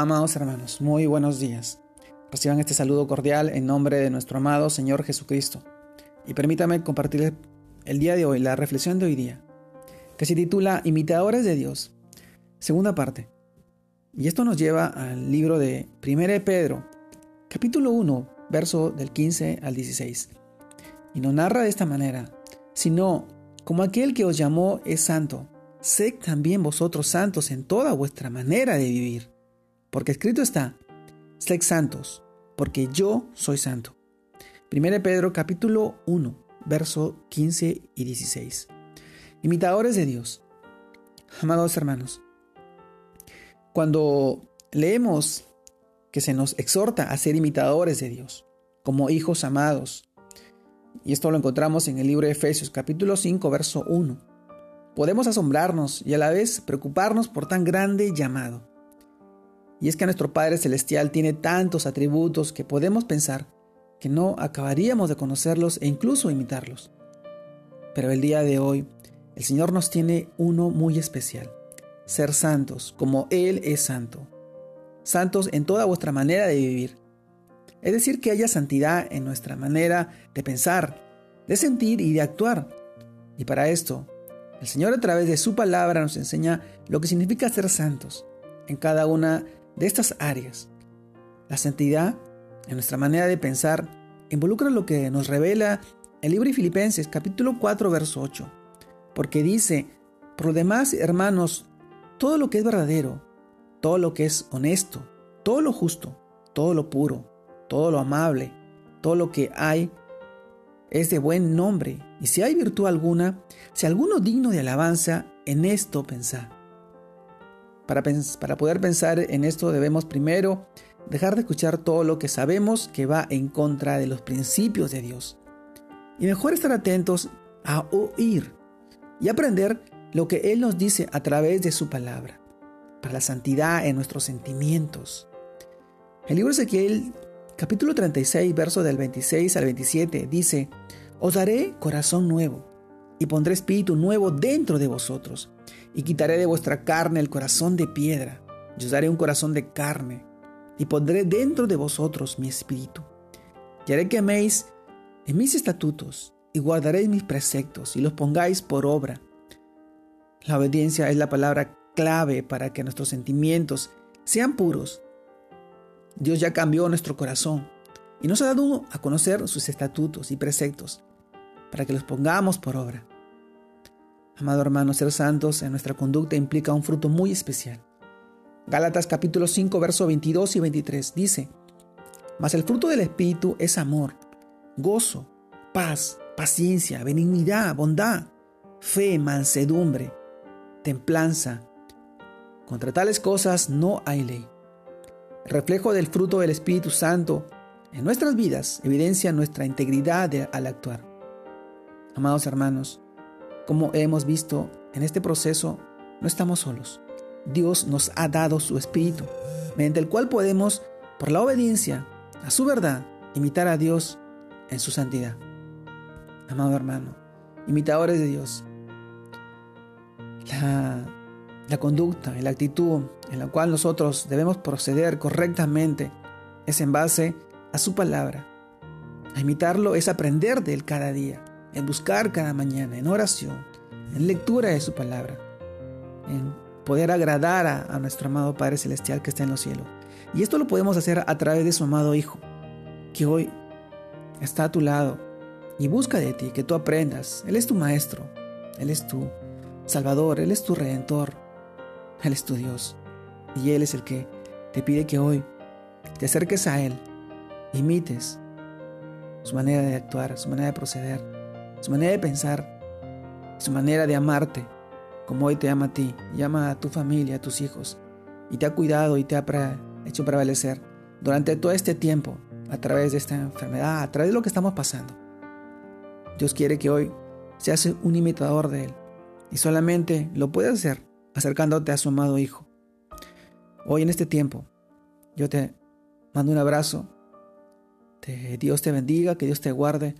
Amados hermanos, muy buenos días. Reciban este saludo cordial en nombre de nuestro amado Señor Jesucristo. Y permítame compartirles el día de hoy, la reflexión de hoy día, que se titula Imitadores de Dios. Segunda parte. Y esto nos lleva al libro de 1 Pedro, capítulo 1, verso del 15 al 16. Y nos narra de esta manera, sino como aquel que os llamó es santo, sed también vosotros santos en toda vuestra manera de vivir porque escrito está, sed santos, porque yo soy santo. 1 Pedro capítulo 1, verso 15 y 16. Imitadores de Dios. Amados hermanos, cuando leemos que se nos exhorta a ser imitadores de Dios, como hijos amados, y esto lo encontramos en el libro de Efesios capítulo 5, verso 1, podemos asombrarnos y a la vez preocuparnos por tan grande llamado. Y es que nuestro Padre Celestial tiene tantos atributos que podemos pensar que no acabaríamos de conocerlos e incluso imitarlos. Pero el día de hoy, el Señor nos tiene uno muy especial, ser santos como Él es santo. Santos en toda vuestra manera de vivir. Es decir, que haya santidad en nuestra manera de pensar, de sentir y de actuar. Y para esto, el Señor a través de su palabra nos enseña lo que significa ser santos en cada una de estas áreas. La santidad, en nuestra manera de pensar, involucra lo que nos revela el libro de Filipenses capítulo 4 verso 8, porque dice, por lo demás, hermanos, todo lo que es verdadero, todo lo que es honesto, todo lo justo, todo lo puro, todo lo amable, todo lo que hay es de buen nombre, y si hay virtud alguna, si alguno digno de alabanza, en esto pensar. Para, poder pensar en esto debemos primero dejar de escuchar todo lo que sabemos que va en contra de los principios de Dios. Y mejor estar atentos a oír y aprender lo que Él nos dice a través de su palabra, para la santidad en nuestros sentimientos. El libro Ezequiel, capítulo 36, verso del 26 al 27, dice, Os daré corazón nuevo y pondré espíritu nuevo dentro de vosotros y quitaré de vuestra carne el corazón de piedra, y os daré un corazón de carne, y pondré dentro de vosotros mi espíritu. Y haré que améis en mis estatutos, y guardaréis mis preceptos, y los pongáis por obra. La obediencia es la palabra clave para que nuestros sentimientos sean puros. Dios ya cambió nuestro corazón y nos ha dado a conocer sus estatutos y preceptos para que los pongamos por obra. Amado hermano, ser santos en nuestra conducta implica un fruto muy especial. Gálatas capítulo 5, verso 22 y 23 dice, Mas el fruto del Espíritu es amor, gozo, paz, paciencia, benignidad, bondad, fe, mansedumbre, templanza. Contra tales cosas no hay ley. El reflejo del fruto del Espíritu Santo en nuestras vidas evidencia nuestra integridad al actuar. Amados hermanos, como hemos visto en este proceso, no estamos solos. Dios nos ha dado su Espíritu, mediante el cual podemos, por la obediencia a su verdad, imitar a Dios en su santidad. Amado hermano, imitadores de Dios, la, conducta y la actitud en la cual nosotros debemos proceder correctamente es en base a su palabra. A imitarlo es aprender de él cada día en buscar cada mañana, en oración, en lectura de su palabra, en poder agradar a, nuestro amado Padre Celestial que está en los cielos. Y esto lo podemos hacer a través de su amado Hijo, que hoy está a tu lado y busca de ti que tú aprendas. Él es tu Maestro, Él es tu Salvador, Él es tu Redentor, Él es tu Dios. Y Él es el que te pide que hoy te acerques a Él, imites su manera de actuar, su manera de proceder su manera de pensar, su manera de amarte, como hoy te ama a ti, llama a tu familia, a tus hijos, y te ha cuidado y te ha hecho prevalecer durante todo este tiempo, a través de esta enfermedad, a través de lo que estamos pasando. Dios quiere que hoy seas un imitador de Él, y solamente lo puedes hacer acercándote a su amado Hijo. Hoy en este tiempo, yo te mando un abrazo, que Dios te bendiga, que Dios te guarde,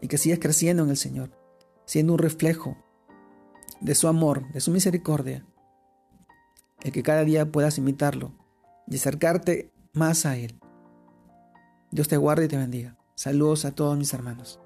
y que sigas creciendo en el Señor, siendo un reflejo de su amor, de su misericordia, el que cada día puedas imitarlo y acercarte más a Él. Dios te guarde y te bendiga. Saludos a todos mis hermanos.